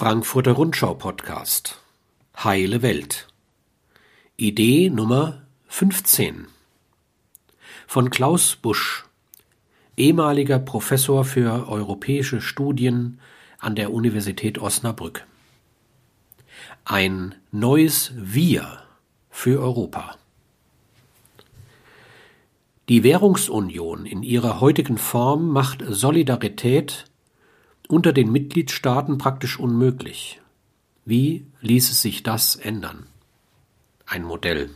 Frankfurter Rundschau Podcast Heile Welt Idee Nummer 15 von Klaus Busch, ehemaliger Professor für europäische Studien an der Universität Osnabrück. Ein neues Wir für Europa. Die Währungsunion in ihrer heutigen Form macht Solidarität unter den Mitgliedstaaten praktisch unmöglich. Wie ließe sich das ändern? Ein Modell.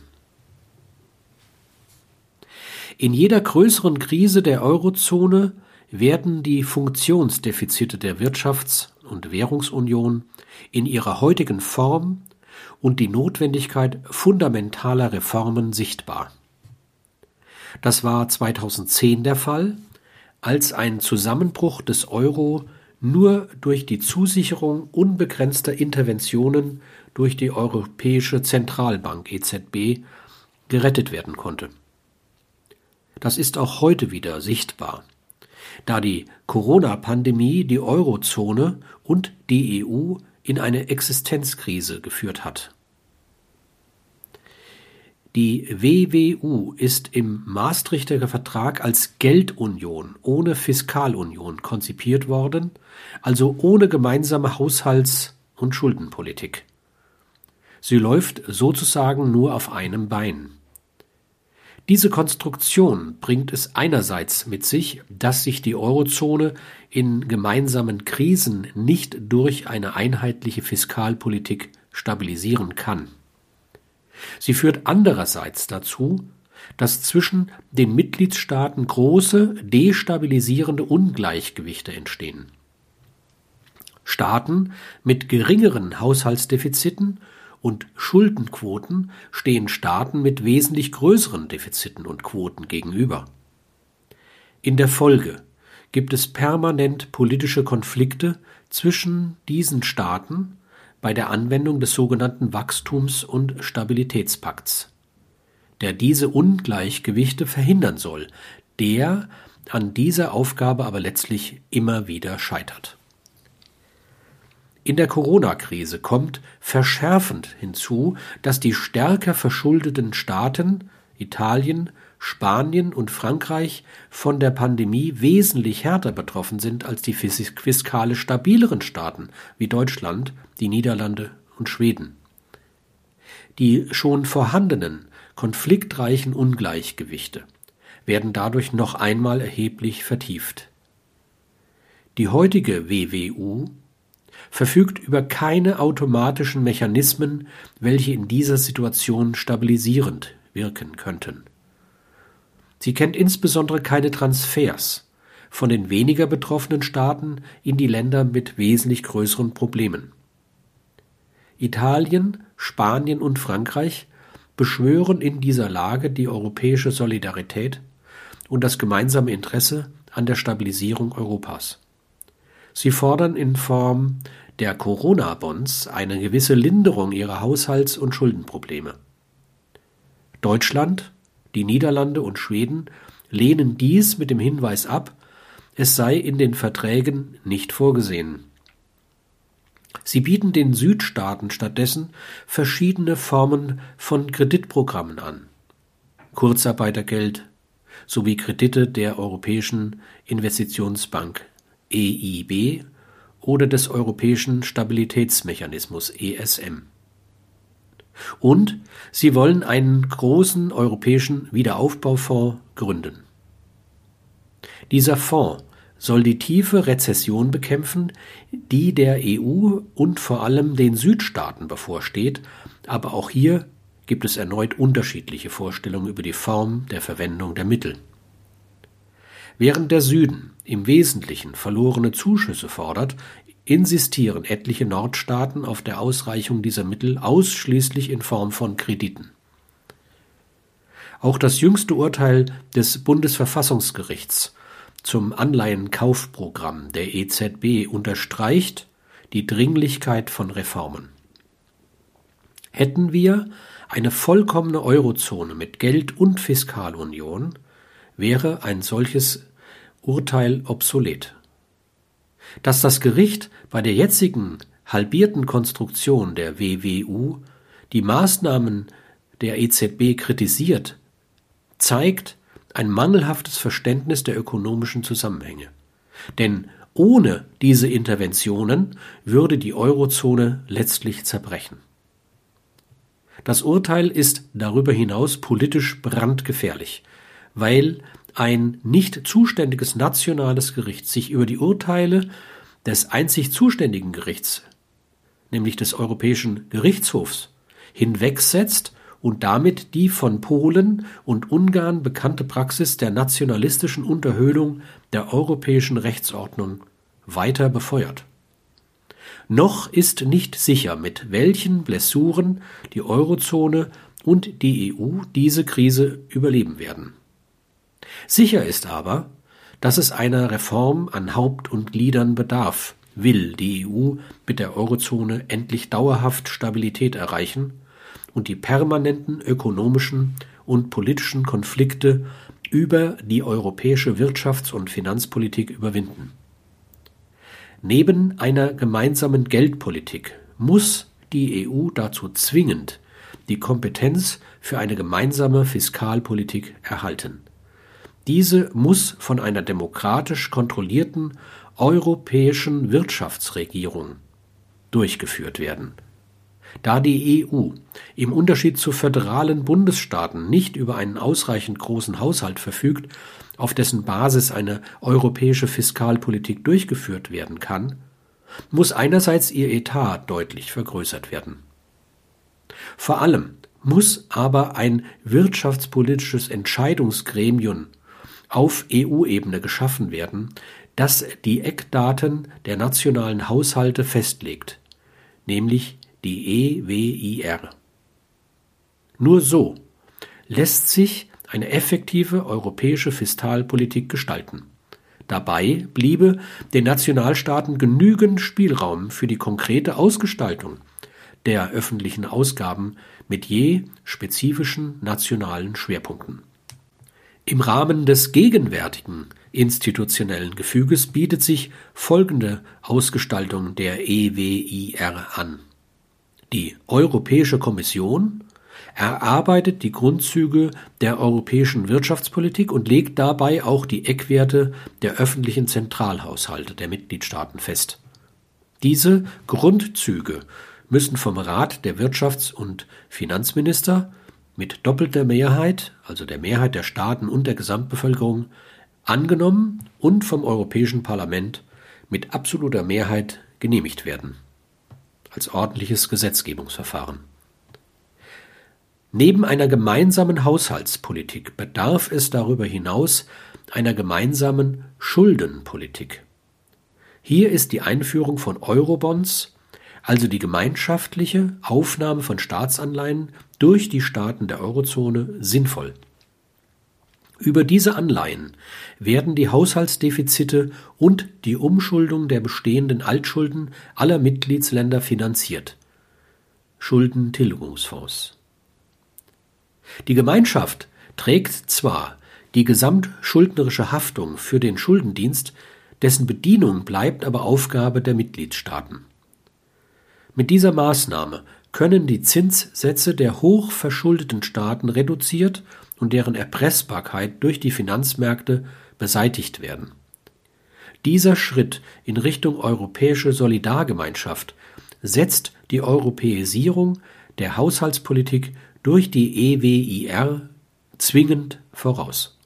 In jeder größeren Krise der Eurozone werden die Funktionsdefizite der Wirtschafts- und Währungsunion in ihrer heutigen Form und die Notwendigkeit fundamentaler Reformen sichtbar. Das war 2010 der Fall, als ein Zusammenbruch des Euro nur durch die Zusicherung unbegrenzter Interventionen durch die Europäische Zentralbank EZB gerettet werden konnte. Das ist auch heute wieder sichtbar, da die Corona-Pandemie die Eurozone und die EU in eine Existenzkrise geführt hat. Die WWU ist im Maastrichter Vertrag als Geldunion ohne Fiskalunion konzipiert worden, also ohne gemeinsame Haushalts- und Schuldenpolitik. Sie läuft sozusagen nur auf einem Bein. Diese Konstruktion bringt es einerseits mit sich, dass sich die Eurozone in gemeinsamen Krisen nicht durch eine einheitliche Fiskalpolitik stabilisieren kann. Sie führt andererseits dazu, dass zwischen den Mitgliedstaaten große destabilisierende Ungleichgewichte entstehen. Staaten mit geringeren Haushaltsdefiziten und Schuldenquoten stehen Staaten mit wesentlich größeren Defiziten und Quoten gegenüber. In der Folge gibt es permanent politische Konflikte zwischen diesen Staaten bei der Anwendung des sogenannten Wachstums- und Stabilitätspakts, der diese Ungleichgewichte verhindern soll, der an dieser Aufgabe aber letztlich immer wieder scheitert. In der Corona-Krise kommt verschärfend hinzu, dass die stärker verschuldeten Staaten Italien, Spanien und Frankreich von der Pandemie wesentlich härter betroffen sind als die fiskalisch stabileren Staaten wie Deutschland, die Niederlande und Schweden. Die schon vorhandenen konfliktreichen Ungleichgewichte werden dadurch noch einmal erheblich vertieft. Die heutige WWU verfügt über keine automatischen Mechanismen, welche in dieser Situation stabilisierend wirken könnten. Sie kennt insbesondere keine Transfers von den weniger betroffenen Staaten in die Länder mit wesentlich größeren Problemen. Italien, Spanien und Frankreich beschwören in dieser Lage die europäische Solidarität und das gemeinsame Interesse an der Stabilisierung Europas. Sie fordern in Form der Corona-Bonds eine gewisse Linderung ihrer Haushalts- und Schuldenprobleme. Deutschland, die Niederlande und Schweden lehnen dies mit dem Hinweis ab, es sei in den Verträgen nicht vorgesehen. Sie bieten den Südstaaten stattdessen verschiedene Formen von Kreditprogrammen an. Kurzarbeitergeld sowie Kredite der Europäischen Investitionsbank EIB oder des Europäischen Stabilitätsmechanismus ESM. Und sie wollen einen großen europäischen Wiederaufbaufonds gründen. Dieser Fonds soll die tiefe Rezession bekämpfen, die der EU und vor allem den Südstaaten bevorsteht, aber auch hier gibt es erneut unterschiedliche Vorstellungen über die Form der Verwendung der Mittel. Während der Süden im Wesentlichen verlorene Zuschüsse fordert, insistieren etliche Nordstaaten auf der Ausreichung dieser Mittel ausschließlich in Form von Krediten. Auch das jüngste Urteil des Bundesverfassungsgerichts zum Anleihenkaufprogramm der EZB unterstreicht die Dringlichkeit von Reformen. Hätten wir eine vollkommene Eurozone mit Geld- und Fiskalunion, wäre ein solches Urteil obsolet. Dass das Gericht bei der jetzigen halbierten Konstruktion der WWU die Maßnahmen der EZB kritisiert, zeigt ein mangelhaftes Verständnis der ökonomischen Zusammenhänge. Denn ohne diese Interventionen würde die Eurozone letztlich zerbrechen. Das Urteil ist darüber hinaus politisch brandgefährlich, weil ein nicht zuständiges nationales Gericht sich über die Urteile des einzig zuständigen Gerichts, nämlich des Europäischen Gerichtshofs, hinwegsetzt und damit die von Polen und Ungarn bekannte Praxis der nationalistischen Unterhöhlung der europäischen Rechtsordnung weiter befeuert. Noch ist nicht sicher, mit welchen Blessuren die Eurozone und die EU diese Krise überleben werden. Sicher ist aber, dass es einer Reform an Haupt und Gliedern bedarf, will die EU mit der Eurozone endlich dauerhaft Stabilität erreichen und die permanenten ökonomischen und politischen Konflikte über die europäische Wirtschafts- und Finanzpolitik überwinden. Neben einer gemeinsamen Geldpolitik muss die EU dazu zwingend die Kompetenz für eine gemeinsame Fiskalpolitik erhalten. Diese muss von einer demokratisch kontrollierten europäischen Wirtschaftsregierung durchgeführt werden. Da die EU im Unterschied zu föderalen Bundesstaaten nicht über einen ausreichend großen Haushalt verfügt, auf dessen Basis eine europäische Fiskalpolitik durchgeführt werden kann, muss einerseits ihr Etat deutlich vergrößert werden. Vor allem muss aber ein wirtschaftspolitisches Entscheidungsgremium auf EU-Ebene geschaffen werden, das die Eckdaten der nationalen Haushalte festlegt, nämlich die EWIR. Nur so lässt sich eine effektive europäische Fiskalpolitik gestalten. Dabei bliebe den Nationalstaaten genügend Spielraum für die konkrete Ausgestaltung der öffentlichen Ausgaben mit je spezifischen nationalen Schwerpunkten. Im Rahmen des gegenwärtigen institutionellen Gefüges bietet sich folgende Ausgestaltung der EWIR an. Die Europäische Kommission erarbeitet die Grundzüge der europäischen Wirtschaftspolitik und legt dabei auch die Eckwerte der öffentlichen Zentralhaushalte der Mitgliedstaaten fest. Diese Grundzüge müssen vom Rat der Wirtschafts- und Finanzminister mit doppelter Mehrheit, also der Mehrheit der Staaten und der Gesamtbevölkerung, angenommen und vom Europäischen Parlament mit absoluter Mehrheit genehmigt werden als ordentliches Gesetzgebungsverfahren. Neben einer gemeinsamen Haushaltspolitik bedarf es darüber hinaus einer gemeinsamen Schuldenpolitik. Hier ist die Einführung von Eurobonds, also die gemeinschaftliche Aufnahme von Staatsanleihen durch die Staaten der Eurozone, sinnvoll. Über diese Anleihen werden die Haushaltsdefizite und die Umschuldung der bestehenden Altschulden aller Mitgliedsländer finanziert. Schuldentilgungsfonds die Gemeinschaft trägt zwar die gesamtschuldnerische Haftung für den Schuldendienst, dessen Bedienung bleibt aber Aufgabe der Mitgliedstaaten. Mit dieser Maßnahme können die Zinssätze der hochverschuldeten Staaten reduziert und deren Erpressbarkeit durch die Finanzmärkte beseitigt werden. Dieser Schritt in Richtung europäische Solidargemeinschaft setzt die Europäisierung der Haushaltspolitik durch die EWIR zwingend voraus.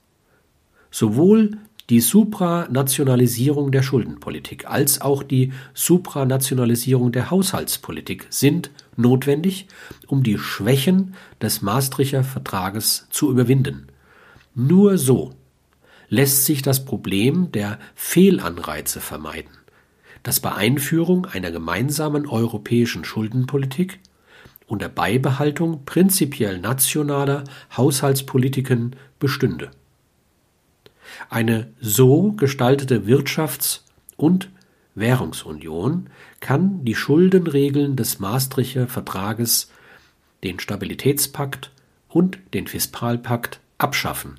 Sowohl die Supranationalisierung der Schuldenpolitik als auch die Supranationalisierung der Haushaltspolitik sind notwendig, um die Schwächen des Maastrichter Vertrages zu überwinden. Nur so lässt sich das Problem der Fehlanreize vermeiden, das bei Einführung einer gemeinsamen europäischen Schuldenpolitik unter Beibehaltung prinzipiell nationaler Haushaltspolitiken bestünde. Eine so gestaltete Wirtschafts- und Währungsunion kann die Schuldenregeln des Maastrichter Vertrages, den Stabilitätspakt und den Fiskalpakt abschaffen,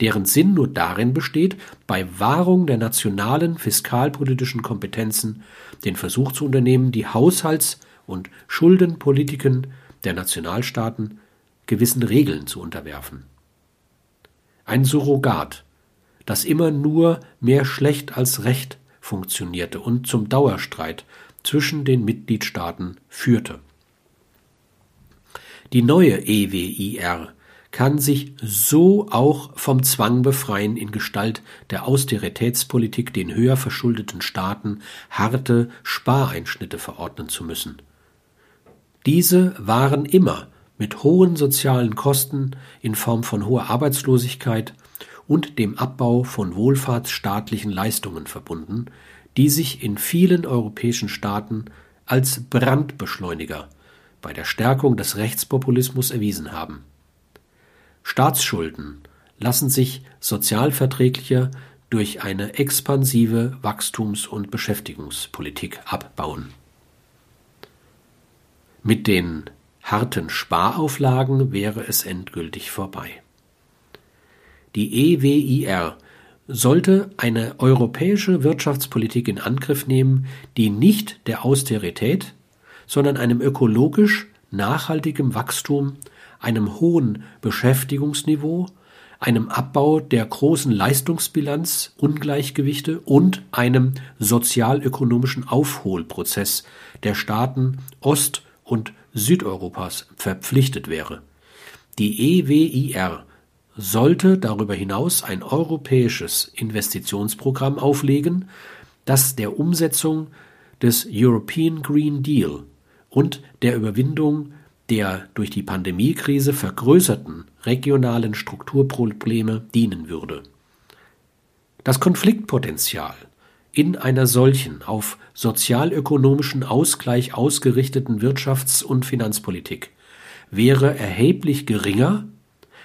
deren Sinn nur darin besteht, bei Wahrung der nationalen fiskalpolitischen Kompetenzen den Versuch zu unternehmen, die Haushalts- und Schuldenpolitiken der Nationalstaaten gewissen Regeln zu unterwerfen. Ein Surrogat, das immer nur mehr schlecht als recht funktionierte und zum Dauerstreit zwischen den Mitgliedstaaten führte. Die neue EWIR kann sich so auch vom Zwang befreien, in Gestalt der Austeritätspolitik den höher verschuldeten Staaten harte Spareinschnitte verordnen zu müssen. Diese waren immer mit hohen sozialen Kosten in Form von hoher Arbeitslosigkeit und dem Abbau von wohlfahrtsstaatlichen Leistungen verbunden, die sich in vielen europäischen Staaten als Brandbeschleuniger bei der Stärkung des Rechtspopulismus erwiesen haben. Staatsschulden lassen sich sozialverträglicher durch eine expansive Wachstums- und Beschäftigungspolitik abbauen. Mit den harten Sparauflagen wäre es endgültig vorbei. Die EWIR sollte eine europäische Wirtschaftspolitik in Angriff nehmen, die nicht der Austerität, sondern einem ökologisch nachhaltigem Wachstum, einem hohen Beschäftigungsniveau, einem Abbau der großen Leistungsbilanz, Ungleichgewichte und einem sozialökonomischen Aufholprozess der Staaten Ost- und Südeuropas verpflichtet wäre. Die EWIR sollte darüber hinaus ein europäisches Investitionsprogramm auflegen, das der Umsetzung des European Green Deal und der Überwindung der durch die Pandemiekrise vergrößerten regionalen Strukturprobleme dienen würde. Das Konfliktpotenzial in einer solchen auf sozialökonomischen Ausgleich ausgerichteten Wirtschafts- und Finanzpolitik wäre erheblich geringer,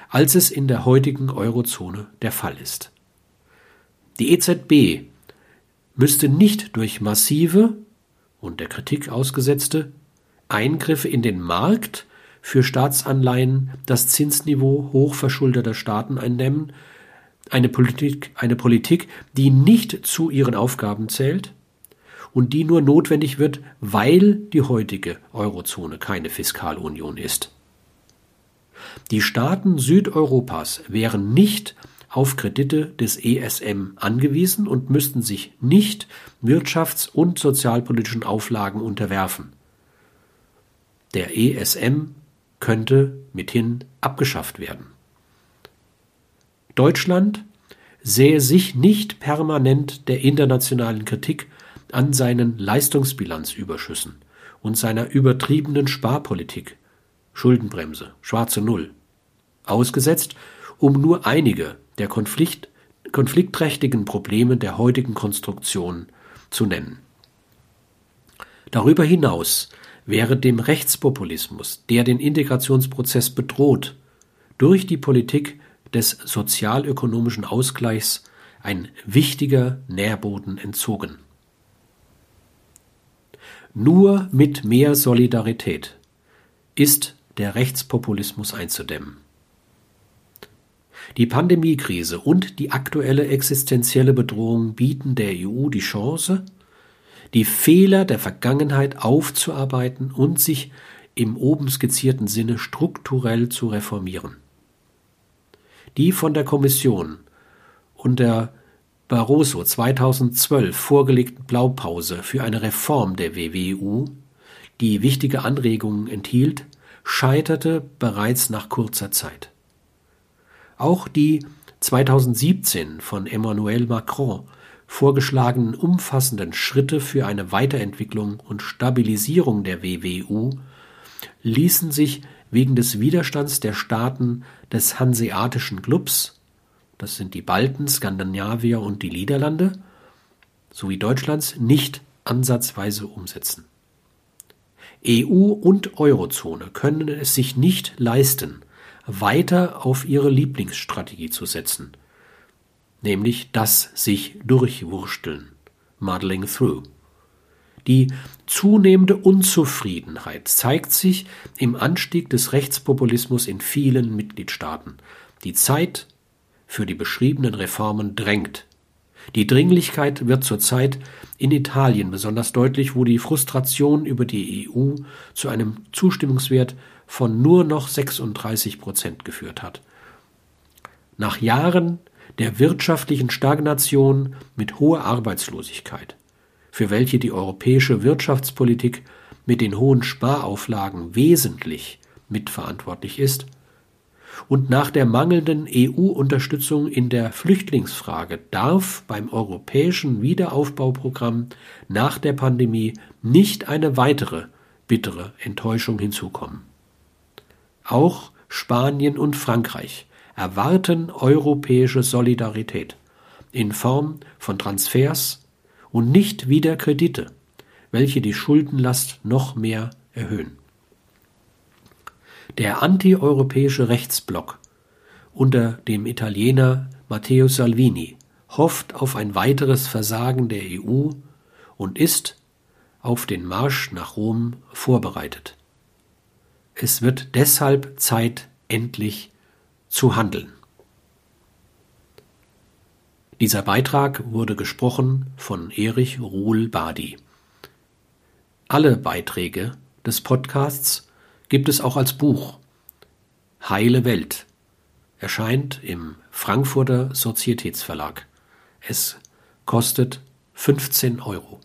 als es in der heutigen Eurozone der Fall ist. Die EZB müsste nicht durch massive und der Kritik ausgesetzte Eingriffe in den Markt für Staatsanleihen das Zinsniveau hochverschuldeter Staaten eindämmen, eine Politik, eine Politik, die nicht zu ihren Aufgaben zählt und die nur notwendig wird, weil die heutige Eurozone keine Fiskalunion ist. Die Staaten Südeuropas wären nicht auf Kredite des ESM angewiesen und müssten sich nicht wirtschafts- und sozialpolitischen Auflagen unterwerfen. Der ESM könnte mithin abgeschafft werden. Deutschland sähe sich nicht permanent der internationalen Kritik an seinen Leistungsbilanzüberschüssen und seiner übertriebenen Sparpolitik, Schuldenbremse, schwarze Null, ausgesetzt, um nur einige der Konflikt, konfliktträchtigen Probleme der heutigen Konstruktion zu nennen. Darüber hinaus wäre dem Rechtspopulismus, der den Integrationsprozess bedroht, durch die Politik des sozialökonomischen Ausgleichs ein wichtiger Nährboden entzogen. Nur mit mehr Solidarität ist der Rechtspopulismus einzudämmen. Die Pandemiekrise und die aktuelle existenzielle Bedrohung bieten der EU die Chance, die Fehler der Vergangenheit aufzuarbeiten und sich im oben skizzierten Sinne strukturell zu reformieren. Die von der Kommission unter Barroso 2012 vorgelegten Blaupause für eine Reform der WWU, die wichtige Anregungen enthielt, scheiterte bereits nach kurzer Zeit. Auch die 2017 von Emmanuel Macron vorgeschlagenen umfassenden Schritte für eine Weiterentwicklung und Stabilisierung der WWU ließen sich wegen des Widerstands der Staaten des Hanseatischen Clubs, das sind die Balten, Skandinavier und die Niederlande, sowie Deutschlands nicht ansatzweise umsetzen. EU und Eurozone können es sich nicht leisten, weiter auf ihre Lieblingsstrategie zu setzen – nämlich das sich durchwursteln, muddling through. Die zunehmende Unzufriedenheit zeigt sich im Anstieg des Rechtspopulismus in vielen Mitgliedstaaten. Die Zeit für die beschriebenen Reformen drängt. Die Dringlichkeit wird zurzeit in Italien besonders deutlich, wo die Frustration über die EU zu einem Zustimmungswert von nur noch 36 Prozent geführt hat. Nach Jahren der wirtschaftlichen Stagnation mit hoher Arbeitslosigkeit, für welche die europäische Wirtschaftspolitik mit den hohen Sparauflagen wesentlich mitverantwortlich ist, und nach der mangelnden EU-Unterstützung in der Flüchtlingsfrage darf beim europäischen Wiederaufbauprogramm nach der Pandemie nicht eine weitere bittere Enttäuschung hinzukommen. Auch Spanien und Frankreich erwarten europäische Solidarität in Form von Transfers und nicht wieder Kredite, welche die Schuldenlast noch mehr erhöhen. Der antieuropäische Rechtsblock unter dem Italiener Matteo Salvini hofft auf ein weiteres Versagen der EU und ist auf den Marsch nach Rom vorbereitet. Es wird deshalb Zeit, endlich zu handeln. Dieser Beitrag wurde gesprochen von Erich Ruhl Badi. Alle Beiträge des Podcasts gibt es auch als Buch. Heile Welt erscheint im Frankfurter Sozietätsverlag. Es kostet 15 Euro.